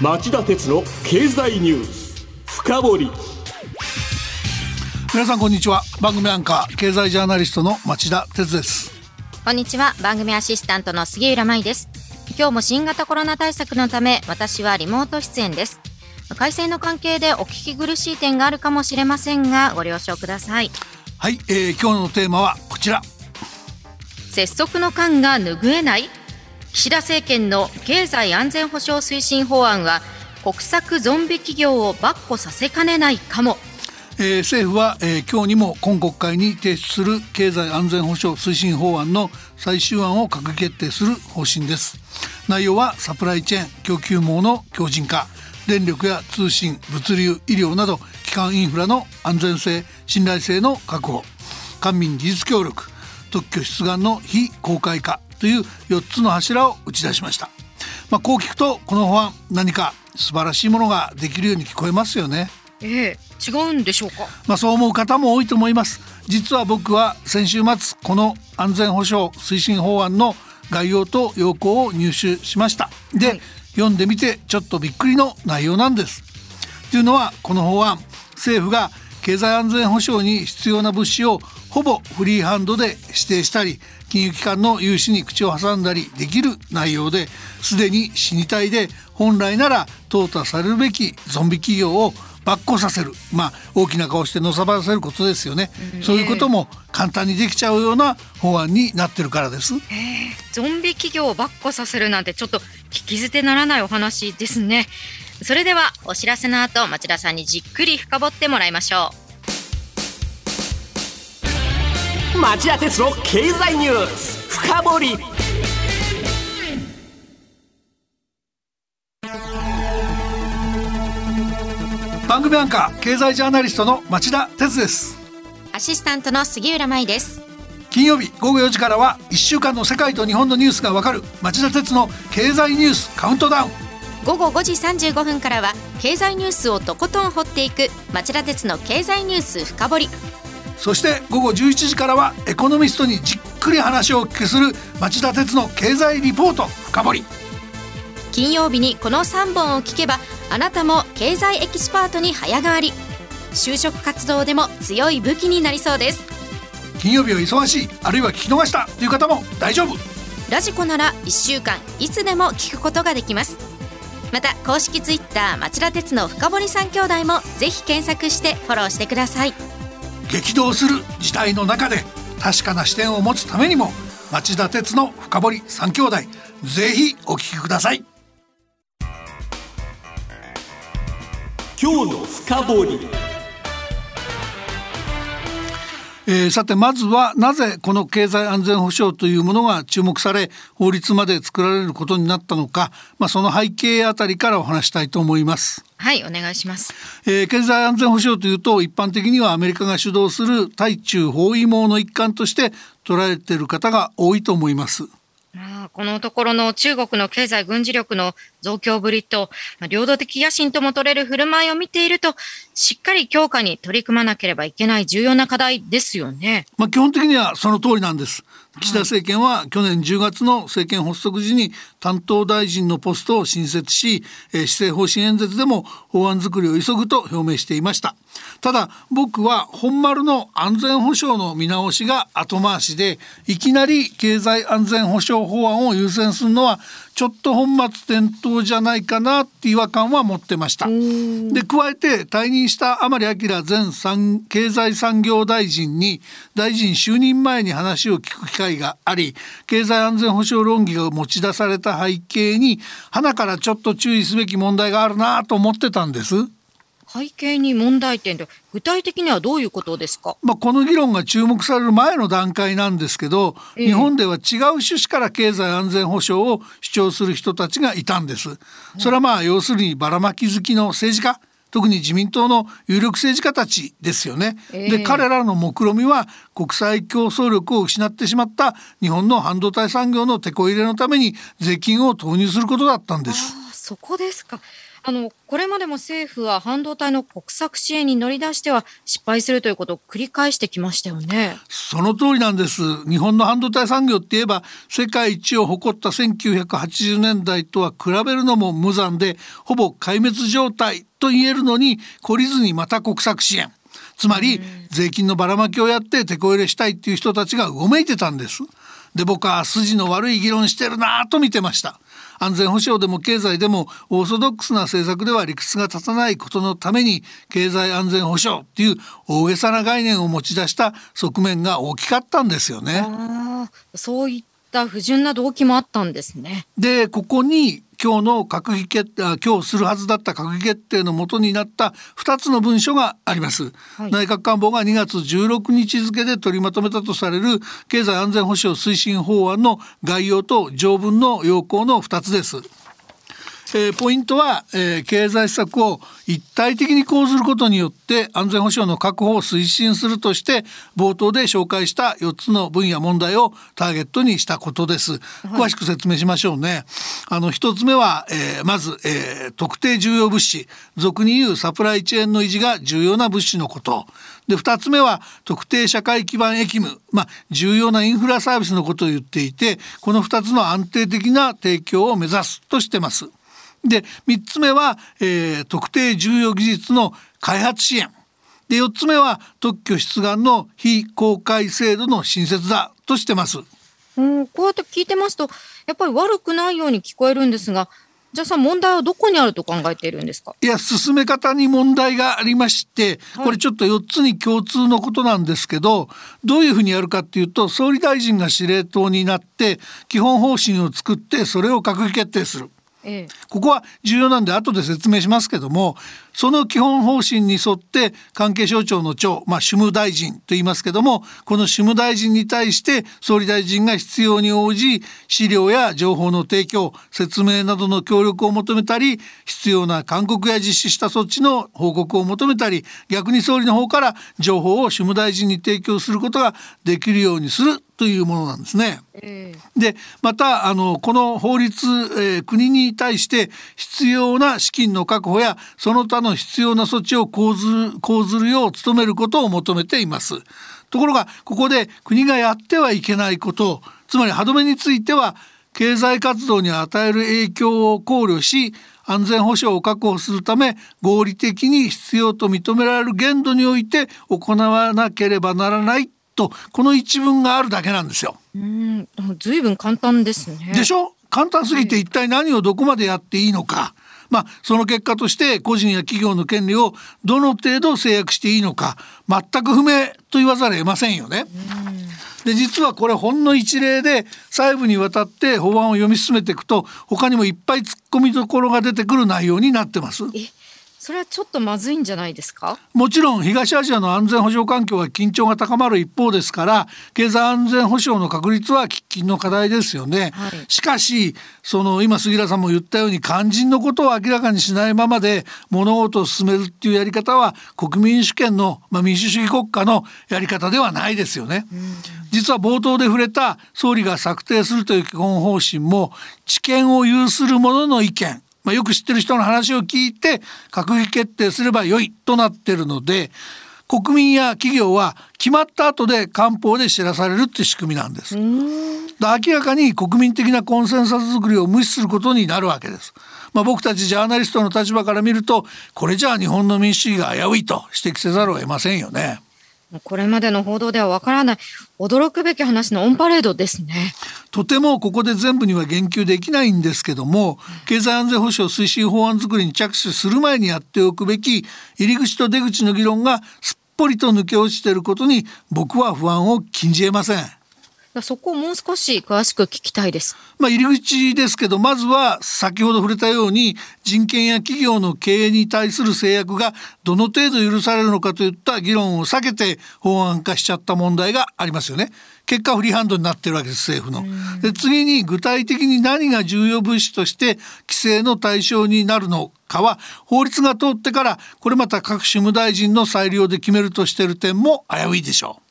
町田鉄の経済ニュース深掘り。皆さんこんにちは。番組アンカー経済ジャーナリストの町田鉄です。こんにちは。番組アシスタントの杉浦舞です。今日も新型コロナ対策のため私はリモート出演です。改正の関係でお聞き苦しい点があるかもしれませんがご了承ください。はい、えー、今日のテーマはこちら。拙速の感が拭えない？岸田政権の経済安全保障推進法案は国策ゾンビ企業を跋扈させかねないかも。えー、政府は、えー、今日にも今国会に提出する経済安全保障推進法案の最終案を閣議決定する方針です。内容はサプライチェーン供給網の強靭化電力や通信物流医療など基幹インフラの安全性信頼性の確保官民技術協力特許出願の非公開化という4つの柱を打ち出しました、まあ、こう聞くとこの法案何か素晴らしいものができるように聞こえますよね。ええ違うんでしょうか？まあそう思う方も多いと思います。実は僕は先週末この安全保障推進法案の概要と要項を入手しました。で、はい、読んでみてちょっとびっくりの内容なんです。というのはこの法案。政府が経済安全保障に必要な物資をほぼフリーハンドで指定したり金融機関の融資に口を挟んだりできる内容ですでに死に体で本来なら淘汰されるべきゾンビ企業をばっこさせる。まあ大きな顔してのさばらせることですよね、うん、そういうことも簡単にできちゃうような法案になってるからです、えー、ゾンビ企業をばっこさせるなんてちょっと聞き捨てならないお話ですね。それではお知らせの後町田さんにじっくり深掘ってもらいましょう町田鉄の経済ニュース。深掘り。番組アンカー経済ジャーナリストの町田哲です。アシスタントの杉浦舞です。金曜日午後4時からは1週間の世界と日本のニュースがわかる町田哲の経済ニュースカウントダウン。午後5時35分からは経済ニュースをとことん掘っていく町田鉄の経済ニュース深掘りそして午後11時からはエコノミストにじっくり話をお聞きする町田鉄の経済リポート深掘り。金曜日にこの3本を聞けばあなたも経済エキスパートに早変わり。就職活動でも強い武器になりそうです。金曜日は忙しいあるいは聞き逃したという方も大丈夫。ラジコなら1週間いつでも聞くことができます。また公式ツイッター町田鉄の深堀三兄弟もぜひ検索してフォローしてください激動する時代の中で確かな視点を持つためにも町田鉄の深堀三兄弟ぜひお聞きください。今日の深掘えー、さてまずはなぜこの経済安全保障というものが注目され法律まで作られることになったのか、まあ、その背景あたりからお話したいと思います。はいお願いします、えー、経済安全保障というと一般的にはアメリカが主導する対中包囲網の一環として捉えている方が多いと思います。あ、このところの中国の経済軍事力の増強ぶりと、まあ、領土的野心とも取れる振る舞いを見ていると、しっかり強化に取り組まなければいけない重要な課題ですよね。まあ、基本的にはその通りなんです。岸田政権は去年10月の政権発足時に担当大臣のポストを新設し、え施政方針演説でも法案作りを急ぐと表明していました。ただ僕は本丸の安全保障の見直しが後回しでいきなり経済安全保障法案を優先するのはちょっと本末転倒じゃないかなって違和感は持ってました。で加えて退任した甘利明前産経済産業大臣に大臣就任前に話を聞く機会があり経済安全保障論議が持ち出された背景に花からちょっと注意すべき問題があるなと思ってたんです。背景に問題点で具体的にはどういうことですか、まあ、この議論が注目される前の段階なんですけど、えー、日本では違う趣旨から経済安全保障を主張する人たちがいたんです。それはまあ要するにばらまき好きの政治家特に自民党の有力政治家たちですよね。えー、で彼らの目論見は国際競争力を失ってしまった日本の半導体産業の手こ入れのために税金を投入することだったんです。そこですか。あのこれまでも政府は半導体の国策支援に乗り出しては失敗するということを繰り返してきましたよね。その通りなんです。日本の半導体産業って言えば世界一を誇った1980年代とは比べるのも無残でほぼ壊滅状態と言えるのに懲りずにまた国策支援。つまり税金のばらまきをやって手こ入れしたいっていう人たちがうごめいてたんです。で僕は筋の悪い議論してるなと見てました。安全保障でも経済でもオーソドックスな政策では理屈が立たないことのために経済安全保障っていう大げさな概念を持ち出した側面が大きかったんですよね。そういった不純な動機もあったんですね。でここに今日の閣議決定今日するはずだった閣議決定のもとになった2つの文書があります、はい、内閣官房が2月16日付で取りまとめたとされる経済安全保障推進法案の概要と条文の要項の2つですえー、ポイントは、えー、経済施策を一体的に講ずることによって安全保障の確保を推進するとして冒頭で紹介した4つの分野問題をターゲットにしたことです。詳しく説明しましょうね。あの1つ目は、えー、まず、えー、特定重要物資俗に言うサプライチェーンの維持が重要な物資のこと。で2つ目は特定社会基盤役務、まあ、重要なインフラサービスのことを言っていてこの2つの安定的な提供を目指すとしてます。で3つ目は、えー、特定重要技術の開発支援で4つ目は特許出願の非公開制度の新設だとしてます。うん、こうやって聞いてますとやっぱり悪くないように聞こえるんですがじゃあさ問題はどこにあると考えているんですか？いや進め方に問題がありまして、これちょっと4つに共通のことなんですけどどういうふうにやるかっていうと総理大臣が司令塔になって基本方針を作ってそれを閣議決定する。ええ、ここは重要なんで後で説明しますけどもその基本方針に沿って関係省庁の長、まあ、主務大臣と言いますけどもこの主務大臣に対して総理大臣が必要に応じ資料や情報の提供説明などの協力を求めたり必要な勧告や実施した措置の報告を求めたり逆に総理の方から情報を主務大臣に提供することができるようにする。というものなんですね。でまたあのこの法律、えー、国に対して必要な資金の確保やその他の必要な措置を講ず講ずるよう努めることを求めています。ところがここで国がやってはいけないことつまり歯止めについては経済活動に与える影響を考慮し安全保障を確保するため合理的に必要と認められる限度において行わなければならないとこの一文があるだけなんですよ。うんずいぶん簡単ですね。でしょ？簡単すぎて一体何をどこまでやっていいのか。まあ、その結果として個人や企業の権利をどの程度制約していいのか全く不明と言わざるを得ませんよね。で実はこれほんの一例で細部にわたって法案を読み進めていくと他にもいっぱい突っ込みどころが出てくる内容になってます。それはちょっとまずいんじゃないですか？もちろん東アジアの安全保障環境は緊張が高まる一方ですから経済安全保障の確立は喫緊の課題ですよね、はい、しかしその今杉浦さんも言ったように肝心のことを明らかにしないままで物事を進めるっていうやり方は国民主権の、まあ、民主主義国家のやり方ではないですよね、実は冒頭で触れた総理が策定するという基本方針も知見を有する者の意見まあ、よく知ってる人の話を聞いて閣議決定すればよいとなってるので国民や企業は決まった後で官報で知らされるって仕組みなんです。明らかに国民的なコンセンサス作りを無視することになるわけです。まあ、僕たちジャーナリストの立場から見るとこれじゃあ日本の民主主義が危ういと指摘せざるを得ませんよね。これまでの報道ではわからない驚くべき話のオンパレードですね。とてもここで全部には言及できないんですけども経済安全保障推進法案作りに着手する前にやっておくべき入り口と出口の議論がすっぽりと抜け落ちていることに僕は不安を禁じ得ません。そこをもう少し詳しく聞きたいです。まあ、入り口ですけどまずは先ほど触れたように人権や企業の経営に対する制約がどの程度許されるのかといった議論を避けて法案化しちゃった問題がありますよね。結果フリーハンドになってるわけです政府の。で次に具体的に何が重要物資として規制の対象になるのかは法律が通ってからこれまた各種務大臣の裁量で決めるとしている点も危ういでしょう。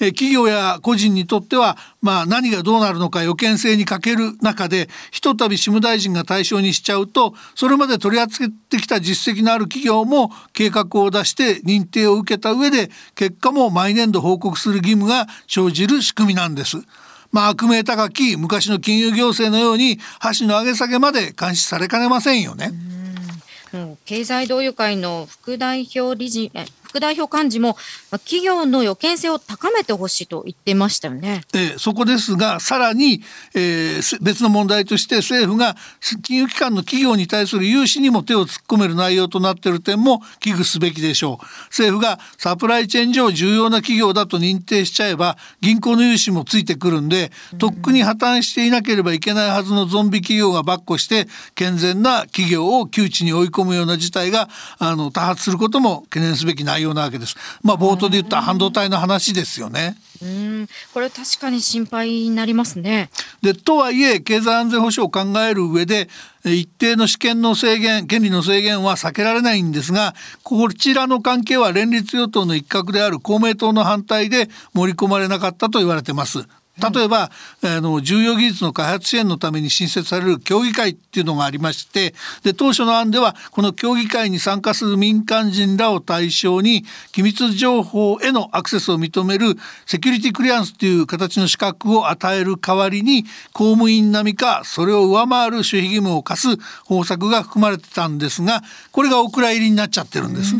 え企業や個人にとっては、まあ、何がどうなるのか予見性に欠ける中でひとたび事務大臣が対象にしちゃうとそれまで取り扱ってきた実績のある企業も計画を出して認定を受けた上で結果も毎年度報告する義務が生じる仕組みなんです。まあ、悪名高き昔の金融行政のように箸の上げ下げまで監視されかねませんよね。経済同友会の副代表理事副代表幹事も企業の予見性を高めてほしいと言ってましたよね。えー、そこですがさらに、えー、別の問題として政府が金融機関の企業に対する融資にも手を突っ込める内容となっている点も危惧すべきでしょう。政府がサプライチェーン上重要な企業だと認定しちゃえば銀行の融資もついてくるんでとっくに破綻していなければいけないはずのゾンビ企業が跋扈して健全な企業を窮地に追い込むような事態があの多発することも懸念すべき内容なわけです。まあ冒頭で言った半導体の話ですよね。うんこれ確かに心配になりますね。でとはいえ経済安全保障を考える上で一定の試験の制限権利の制限は避けられないんですがこちらの関係は連立与党の一角である公明党の反対で盛り込まれなかったと言われてます。例えば、あの重要技術の開発支援のために新設される協議会っていうのがありましてで当初の案ではこの協議会に参加する民間人らを対象に機密情報へのアクセスを認めるセキュリティクリアンスという形の資格を与える代わりに公務員並みかそれを上回る守秘義務を課す方策が含まれてたんですがこれがお蔵入りになっちゃってるんです。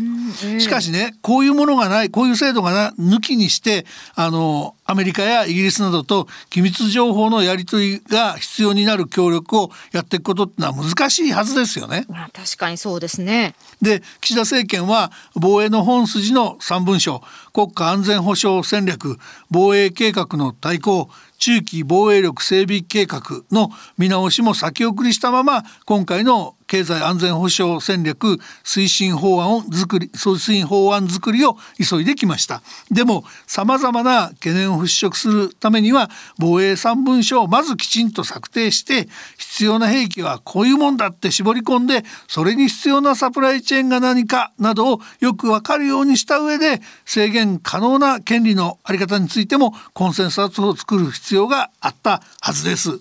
しかしねこういうものがないこういう制度がな抜きにしてあのアメリカやイギリスなどと機密情報のやり取りが必要になる協力をやっていくことってのは難しいはずですよね。確かにそうですね。で岸田政権は防衛の本筋の3文書国家安全保障戦略防衛計画の対抗中期防衛力整備計画の見直しも先送りしたまま今回の経済安全保障戦略推進法案を作り推進法案作りを急いできましたでもさまざまな懸念を払拭するためには防衛三文書をまずきちんと策定して必要な兵器はこういうもんだって絞り込んでそれに必要なサプライチェーンが何かなどをよくわかるようにした上で制限可能な権利の在り方についてもコンセンサスを作る必要があったはずです。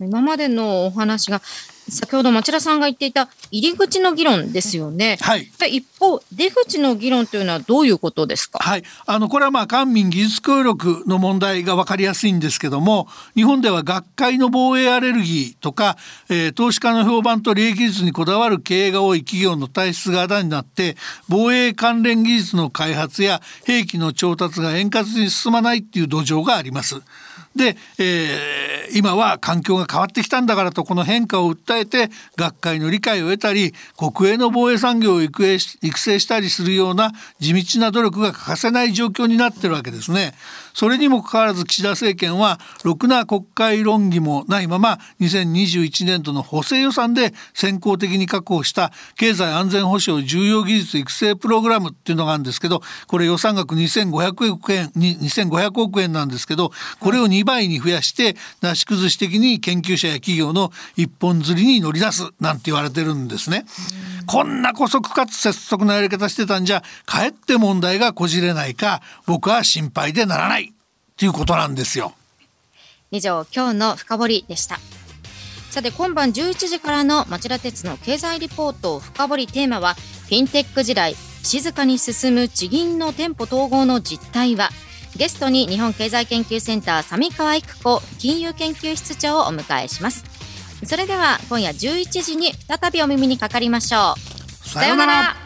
今までのお話が先ほど町田さんが言っていた入り口の議論ですよね。はい。一方、出口の議論というのはどういうことですか？はい。あのこれはまあ官民技術協力の問題が分かりやすいんですけども、日本では学会の防衛アレルギーとか、えー、投資家の評判と利益率にこだわる経営が多い企業の体質があだになって、防衛関連技術の開発や兵器の調達が円滑に進まないっていう土壌があります。で、えー、今は環境が変わってきたんだからとこの変化を訴えて学会の理解を得たり国営の防衛産業を育成したりするような地道な努力が欠かせない状況になってるわけですね。それにもかかわらず岸田政権はろくな国会論議もないまま2021年度の補正予算で先行的に確保した経済安全保障重要技術育成プログラムっていうのがあるんですけどこれ予算額2500億円2500億円なんですけどこれを2倍に増やしてなし崩し的に研究者や企業の一本釣りに乗り出すなんて言われてるんですね。こんな姑息かつ拙速なやり方してたんじゃかえって問題がこじれないか僕は心配でならないっていうことなんですよ。以上今日の深掘でした。さて今晩11時からの町田鉄の経済リポート深掘りテーマはフィンテック時代静かに進む地銀の店舗統合の実態はゲストに日本経済研究センター三川育子金融研究室長をお迎えしますそれでは今夜11時に再びお耳にかかりましょう。さようなら